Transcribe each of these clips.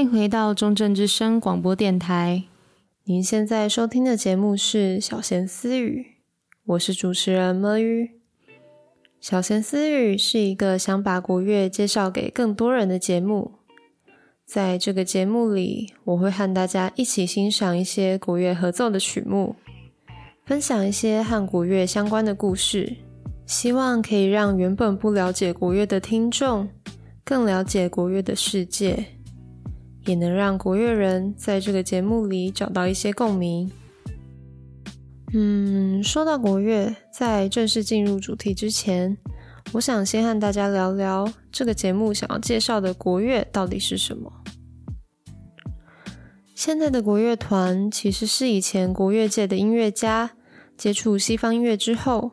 欢迎回到中正之声广播电台。您现在收听的节目是《小闲私语》，我是主持人摸鱼。《小闲私语》是一个想把国乐介绍给更多人的节目。在这个节目里，我会和大家一起欣赏一些国乐合奏的曲目，分享一些和国乐相关的故事，希望可以让原本不了解国乐的听众更了解国乐的世界。也能让国乐人在这个节目里找到一些共鸣。嗯，说到国乐，在正式进入主题之前，我想先和大家聊聊这个节目想要介绍的国乐到底是什么。现在的国乐团其实是以前国乐界的音乐家接触西方音乐之后，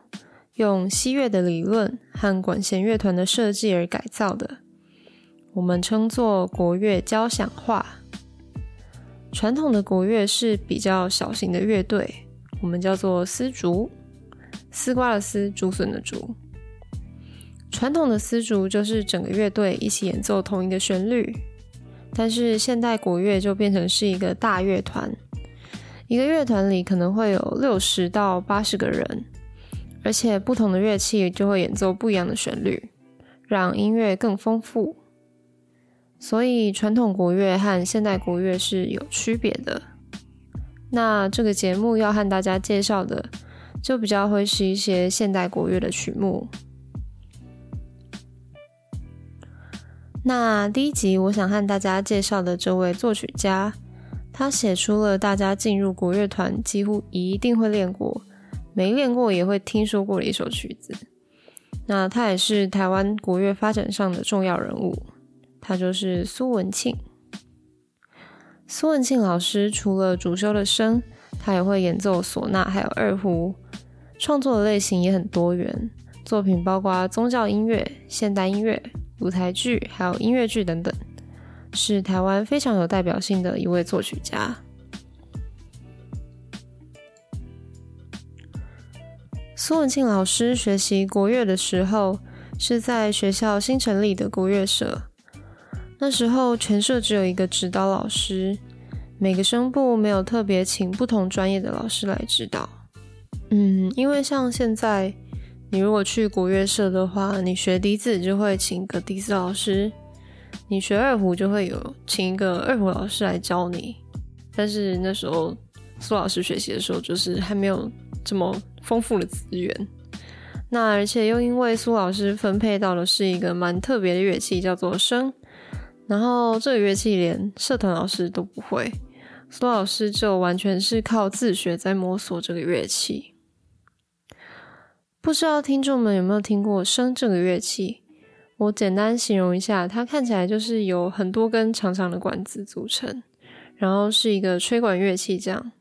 用西乐的理论和管弦乐团的设计而改造的。我们称作国乐交响化。传统的国乐是比较小型的乐队，我们叫做丝竹，丝瓜的丝，竹笋的竹。传统的丝竹就是整个乐队一起演奏同一个旋律，但是现代国乐就变成是一个大乐团，一个乐团里可能会有六十到八十个人，而且不同的乐器就会演奏不一样的旋律，让音乐更丰富。所以，传统国乐和现代国乐是有区别的。那这个节目要和大家介绍的，就比较会是一些现代国乐的曲目。那第一集，我想和大家介绍的这位作曲家，他写出了大家进入国乐团几乎一定会练过，没练过也会听说过的一首曲子。那他也是台湾国乐发展上的重要人物。他就是苏文庆。苏文庆老师除了主修的笙，他也会演奏唢呐，还有二胡，创作的类型也很多元，作品包括宗教音乐、现代音乐、舞台剧，还有音乐剧等等，是台湾非常有代表性的一位作曲家。苏文庆老师学习国乐的时候，是在学校新成立的国乐社。那时候全社只有一个指导老师，每个声部没有特别请不同专业的老师来指导。嗯，因为像现在，你如果去国乐社的话，你学笛子就会请一个笛子老师，你学二胡就会有请一个二胡老师来教你。但是那时候苏老师学习的时候，就是还没有这么丰富的资源。那而且又因为苏老师分配到的是一个蛮特别的乐器，叫做笙。然后这个乐器连社团老师都不会，苏老师就完全是靠自学在摸索这个乐器。不知道听众们有没有听过笙这个乐器？我简单形容一下，它看起来就是有很多根长长的管子组成，然后是一个吹管乐器这样。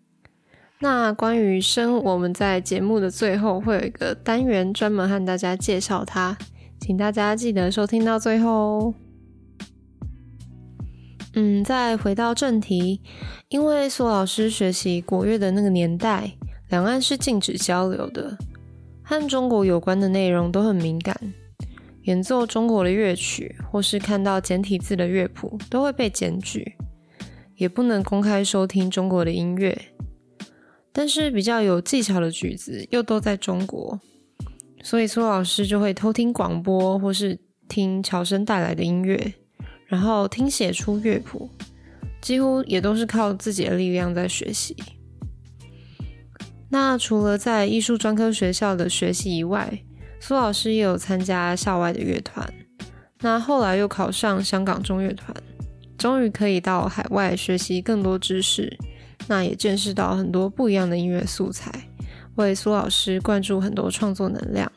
那关于笙，我们在节目的最后会有一个单元专门和大家介绍它，请大家记得收听到最后哦。嗯，再回到正题，因为苏老师学习国乐的那个年代，两岸是禁止交流的，和中国有关的内容都很敏感，演奏中国的乐曲或是看到简体字的乐谱都会被检举，也不能公开收听中国的音乐。但是比较有技巧的曲子又都在中国，所以苏老师就会偷听广播或是听侨生带来的音乐。然后听写出乐谱，几乎也都是靠自己的力量在学习。那除了在艺术专科学校的学习以外，苏老师也有参加校外的乐团。那后来又考上香港中乐团，终于可以到海外学习更多知识。那也见识到很多不一样的音乐素材，为苏老师灌注很多创作能量。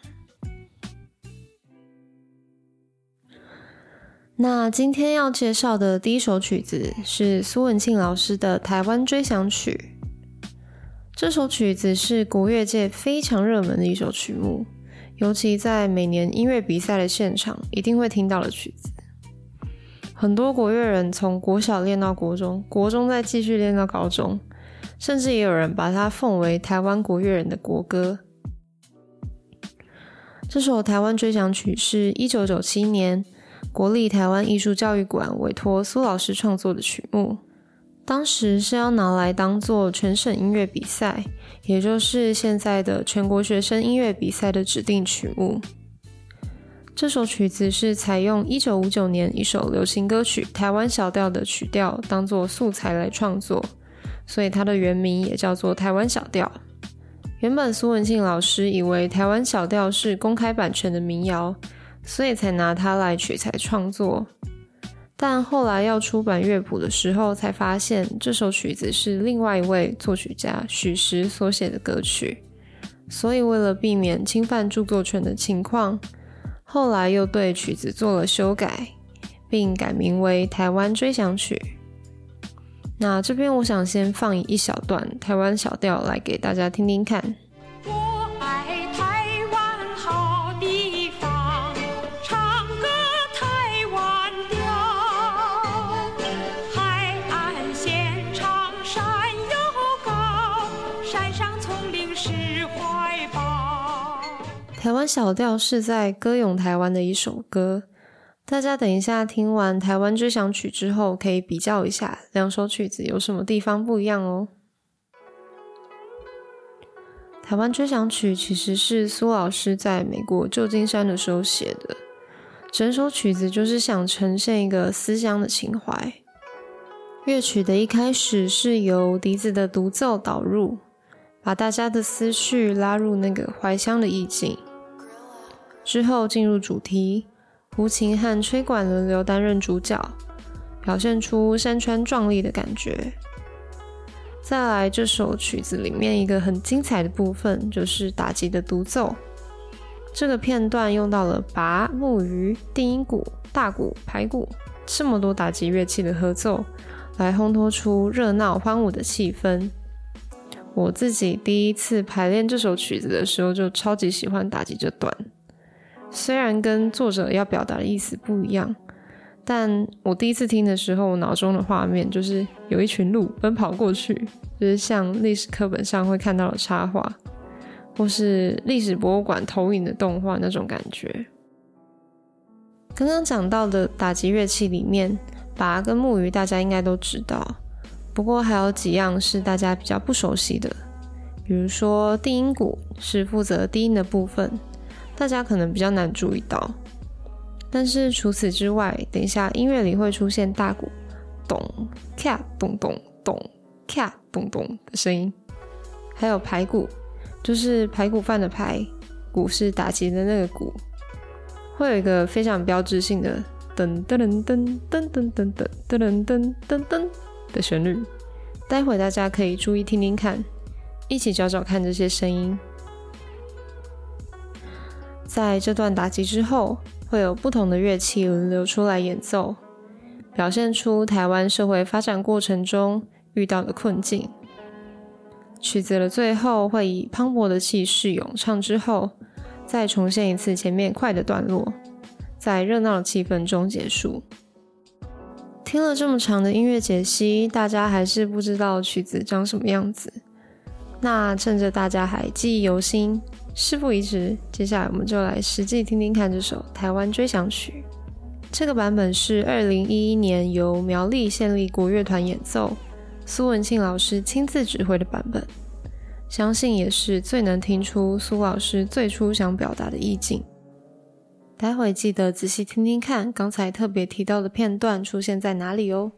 那今天要介绍的第一首曲子是苏文庆老师的《台湾追想曲》。这首曲子是国乐界非常热门的一首曲目，尤其在每年音乐比赛的现场一定会听到的曲子。很多国乐人从国小练到国中，国中再继续练到高中，甚至也有人把它奉为台湾国乐人的国歌。这首《台湾追想曲》是一九九七年。国立台湾艺术教育馆委托苏老师创作的曲目。当时是要拿来当做全省音乐比赛，也就是现在的全国学生音乐比赛的指定曲目。这首曲子是采用一九五九年一首流行歌曲《台湾小调》的曲调当做素材来创作，所以它的原名也叫做《台湾小调》。原本苏文庆老师以为《台湾小调》是公开版权的民谣，所以才拿它来取材创作。但后来要出版乐谱的时候，才发现这首曲子是另外一位作曲家许石所写的歌曲，所以为了避免侵犯著作权的情况，后来又对曲子做了修改，并改名为《台湾追想曲》。那这边我想先放一小段《台湾小调》来给大家听听看。台湾小调是在歌咏台湾的一首歌，大家等一下听完《台湾追想曲》之后，可以比较一下两首曲子有什么地方不一样哦。《台湾追想曲》其实是苏老师在美国旧金山的时候写的，整首曲子就是想呈现一个思乡的情怀。乐曲的一开始是由笛子的独奏导入，把大家的思绪拉入那个怀乡的意境。之后进入主题，胡琴和吹管轮流担任主角，表现出山川壮丽的感觉。再来，这首曲子里面一个很精彩的部分就是打击的独奏。这个片段用到了拔、木鱼、定音鼓、大鼓、排鼓这么多打击乐器的合奏，来烘托出热闹欢舞的气氛。我自己第一次排练这首曲子的时候，就超级喜欢打击这段。虽然跟作者要表达的意思不一样，但我第一次听的时候，我脑中的画面就是有一群鹿奔跑过去，就是像历史课本上会看到的插画，或是历史博物馆投影的动画那种感觉。刚刚讲到的打击乐器里面，拔跟木鱼大家应该都知道，不过还有几样是大家比较不熟悉的，比如说定音鼓是负责低音的部分。大家可能比较难注意到，但是除此之外，等一下音乐里会出现大鼓咚咔咚咚咚咔咚咚的声音，还有排鼓，就是排骨饭的排，鼓是打击的那个鼓，会有一个非常标志性的噔噔噔噔噔噔噔噔噔噔噔噔的旋律，待会大家可以注意听听看，一起找找看这些声音。在这段打击之后，会有不同的乐器轮流出来演奏，表现出台湾社会发展过程中遇到的困境。曲子的最后会以磅礴的气势咏唱之后，再重现一次前面快的段落，在热闹的气氛中结束。听了这么长的音乐解析，大家还是不知道曲子长什么样子。那趁着大家还记忆犹新，事不宜迟，接下来我们就来实际听听看这首《台湾追想曲》。这个版本是二零一一年由苗栗县立国乐团演奏，苏文庆老师亲自指挥的版本，相信也是最能听出苏老师最初想表达的意境。待会记得仔细听听看，刚才特别提到的片段出现在哪里哦。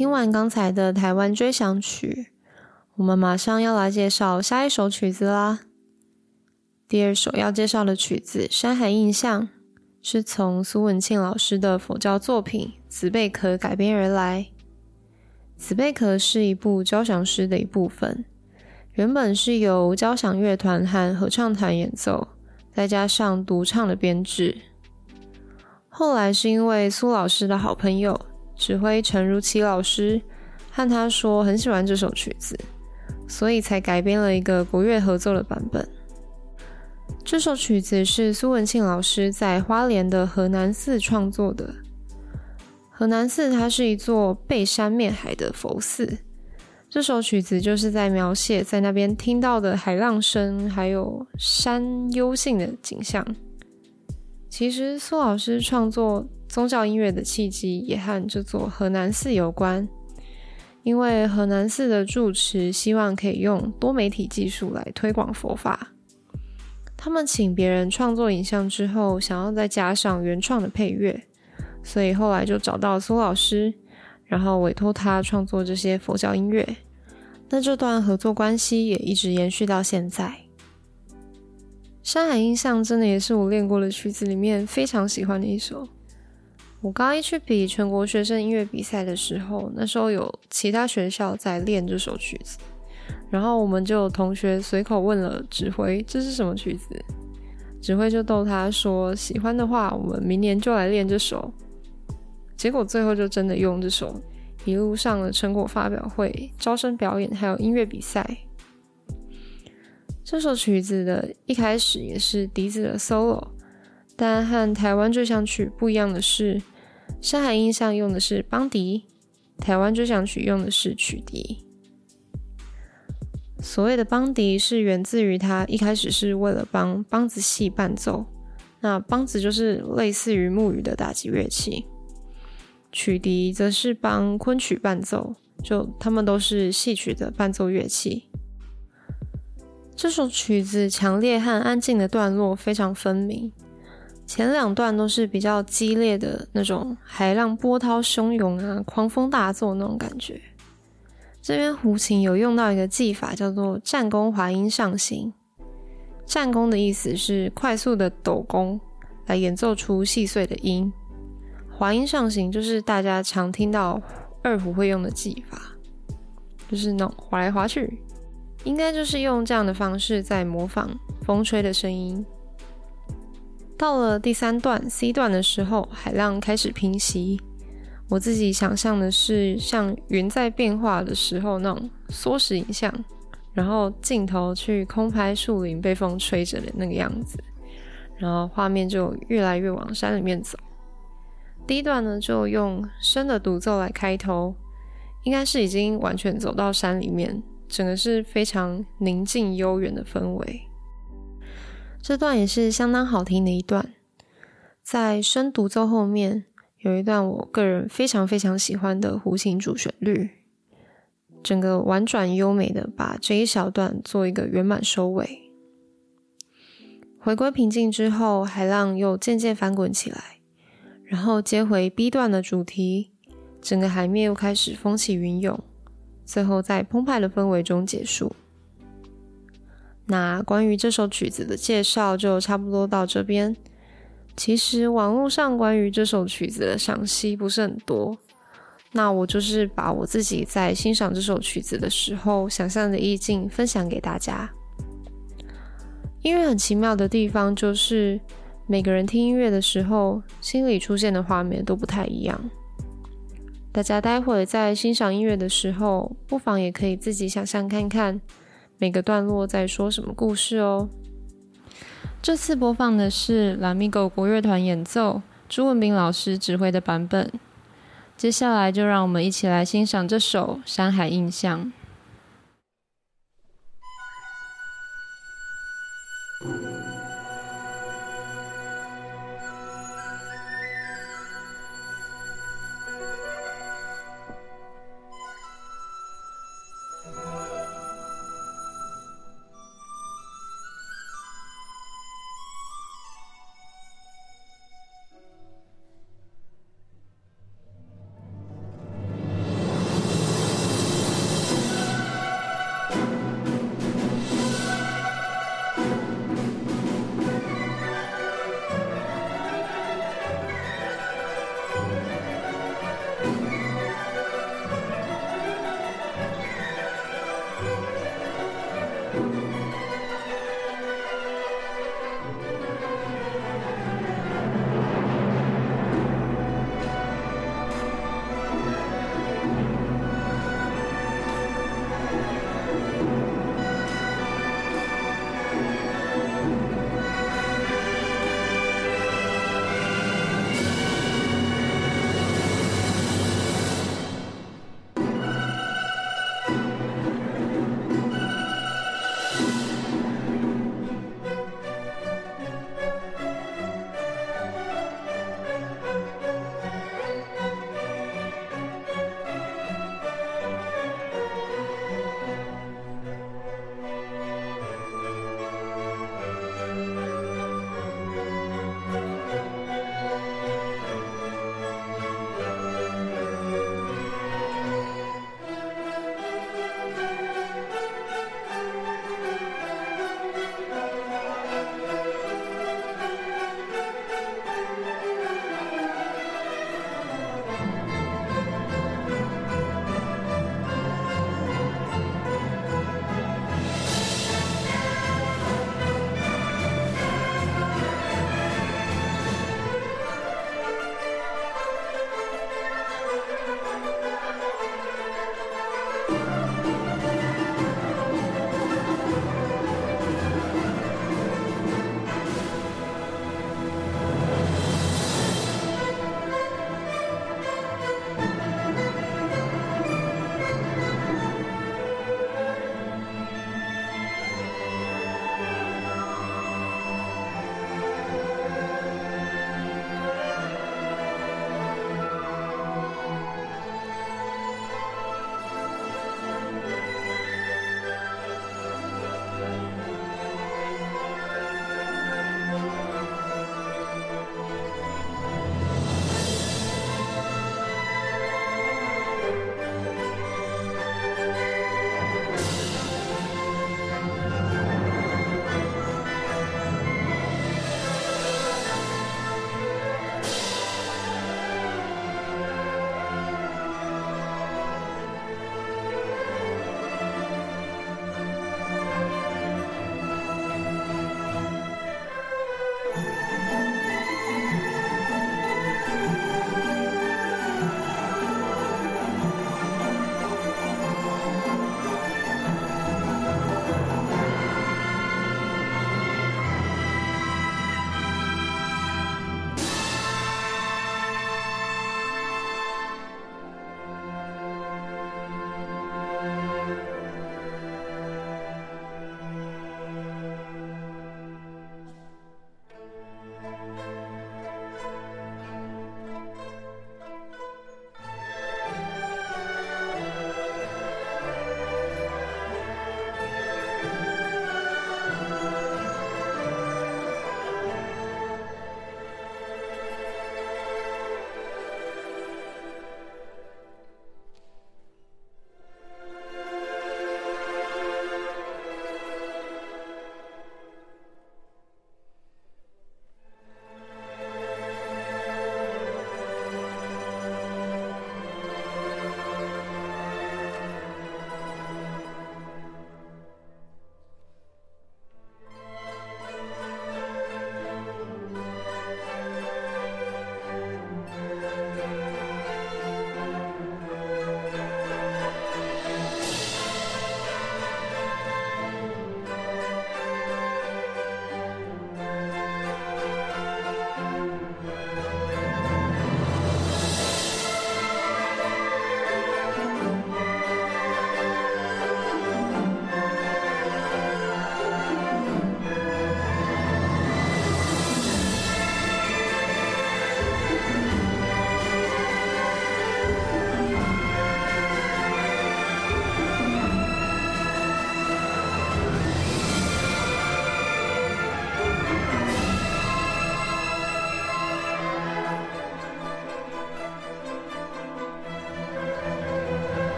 听完刚才的台湾追想曲，我们马上要来介绍下一首曲子啦。第二首要介绍的曲子《山海印象》，是从苏文庆老师的佛教作品《紫贝壳》改编而来。《紫贝壳》是一部交响诗的一部分，原本是由交响乐团和合唱团演奏，再加上独唱的编制。后来是因为苏老师的好朋友指挥陈如琪老师和他说很喜欢这首曲子，所以才改编了一个国乐合奏的版本。这首曲子是苏文庆老师在花莲的河南寺创作的。河南寺它是一座背山面海的佛寺，这首曲子就是在描写在那边听到的海浪声，还有山幽静的景象。其实苏老师创作宗教音乐的契机也和这座河南寺有关，因为河南寺的住持希望可以用多媒体技术来推广佛法，他们请别人创作影像之后，想要再加上原创的配乐。所以后来就找到苏老师，然后委托他创作这些佛教音乐。那这段合作关系也一直延续到现在。《山海印象》真的也是我练过的曲子里面非常喜欢的一首。我刚一去比全国学生音乐比赛的时候，那时候有其他学校在练这首曲子，然后我们就有同学随口问了指挥：“这是什么曲子？”指挥就逗他说：“喜欢的话，我们明年就来练这首。”结果最后就真的用这首，一路上了成果发表会、招生表演，还有音乐比赛。这首曲子的一开始也是笛子的 solo，但和台湾追想曲不一样的是，《山海印象》用的是梆笛，台湾追想曲用的是曲笛。所谓的梆笛是源自于它一开始是为了帮梆子戏伴奏，那梆子就是类似于木鱼的打击乐器。曲笛则是帮昆曲伴奏，就他们都是戏曲的伴奏乐器。这首曲子强烈和安静的段落非常分明，前两段都是比较激烈的那种海浪波涛汹涌啊，狂风大作那种感觉。这边胡琴有用到一个技法，叫做战弓滑音上行。战弓的意思是快速的抖弓，来演奏出细碎的音。滑音上行就是大家常听到二胡会用的技法，就是那种滑来滑去，应该就是用这样的方式在模仿风吹的声音。到了第三段 C 段的时候，海浪开始平息，我自己想象的是像云在变化的时候那种缩时影像，然后镜头去空拍树林被风吹着的那个样子，然后画面就越来越往山里面走。第一段呢，就用深的独奏来开头，应该是已经完全走到山里面，整个是非常宁静悠远的氛围。这段也是相当好听的一段，在笙独奏后面有一段我个人非常非常喜欢的胡琴主旋律，整个婉转优美的把这一小段做一个圆满收尾。回归平静之后，海浪又渐渐翻滚起来。然后接回 B 段的主题，整个海面又开始风起云涌，最后在澎湃的氛围中结束。那关于这首曲子的介绍就差不多到这边。其实网络上关于这首曲子的赏析不是很多，那我就是把我自己在欣赏这首曲子的时候想象的意境分享给大家。音乐很奇妙的地方就是。每个人听音乐的时候，心里出现的画面都不太一样。大家待会儿在欣赏音乐的时候，不妨也可以自己想象看看，每个段落在说什么故事哦？这次播放的是《拉米狗》国乐团演奏朱文斌老师指挥的版本。接下来就让我们一起来欣赏这首《山海印象》。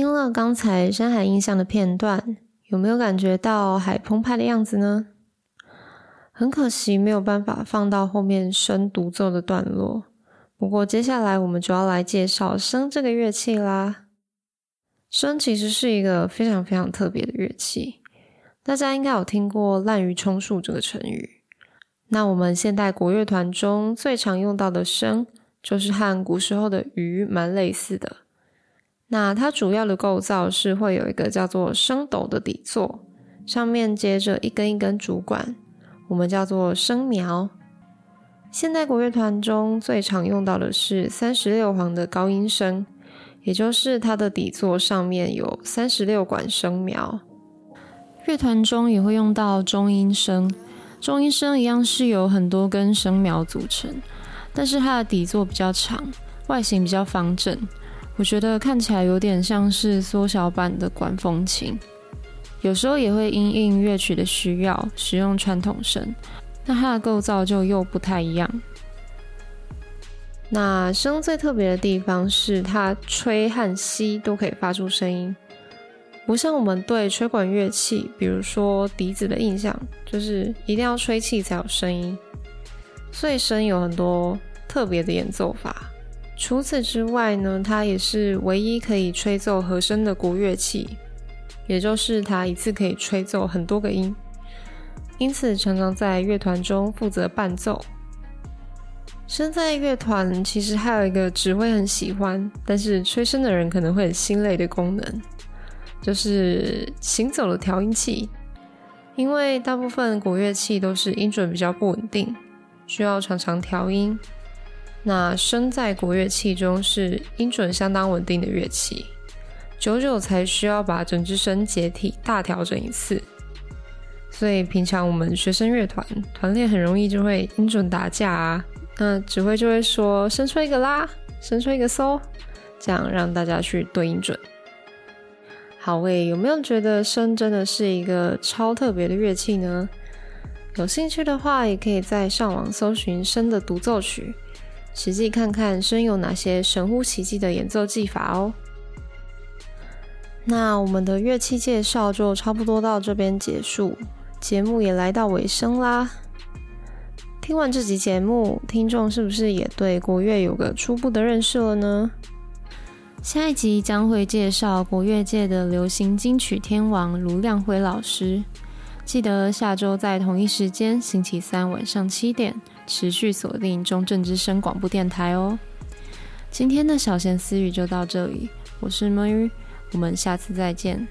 听了刚才《山海印象》的片段，有没有感觉到海澎湃的样子呢？很可惜没有办法放到后面声独奏的段落。不过接下来我们主要来介绍笙这个乐器啦。笙其实是一个非常非常特别的乐器，大家应该有听过“滥竽充数”这个成语。那我们现代国乐团中最常用到的笙，就是和古时候的竽蛮类似的。那它主要的构造是会有一个叫做笙斗的底座，上面接着一根一根竹管，我们叫做笙苗。现代国乐团中最常用到的是三十六簧的高音笙，也就是它的底座上面有三十六管笙苗。乐团中也会用到中音笙，中音笙一样是由很多根笙苗组成，但是它的底座比较长，外形比较方正，我觉得看起来有点像是缩小版的管风琴。有时候也会因应乐曲的需要使用传统声。那它的构造就又不太一样。那笙最特别的地方是它吹和吸都可以发出声音，不像我们对吹管乐器，比如说笛子的印象，就是一定要吹气才有声音。所以笙有很多特别的演奏法。除此之外呢，它也是唯一可以吹奏和声的国乐器，也就是它一次可以吹奏很多个音。因此，常常在乐团中负责伴奏。身在乐团其实还有一个指挥很喜欢，但是吹笙的人可能会很心累的功能，就是行走的调音器。因为大部分国乐器都是音准比较不稳定，需要常常调音。那笙在国乐器中是音准相当稳定的乐器，久久才需要把整支笙解体大调整一次。所以平常我们学生乐团团练很容易就会音准打架啊，那指挥就会说笙吹一个拉，笙吹一个嗦，这样让大家去对音准。好，喂，有没有觉得笙真的是一个超特别的乐器呢？有兴趣的话，也可以在上网搜寻笙的独奏曲，实际看看笙有哪些神乎其技的演奏技法哦。那我们的乐器介绍就差不多到这边结束。节目也来到尾声啦。听完这集节目，听众是不是也对国乐有个初步的认识了呢？下一集将会介绍国乐界的流行金曲天王卢亮辉老师。记得下周在同一时间，星期三晚上七点，持续锁定中正之声广播电台哦。今天的小闲私语就到这里，我是 Mary，，我们下次再见。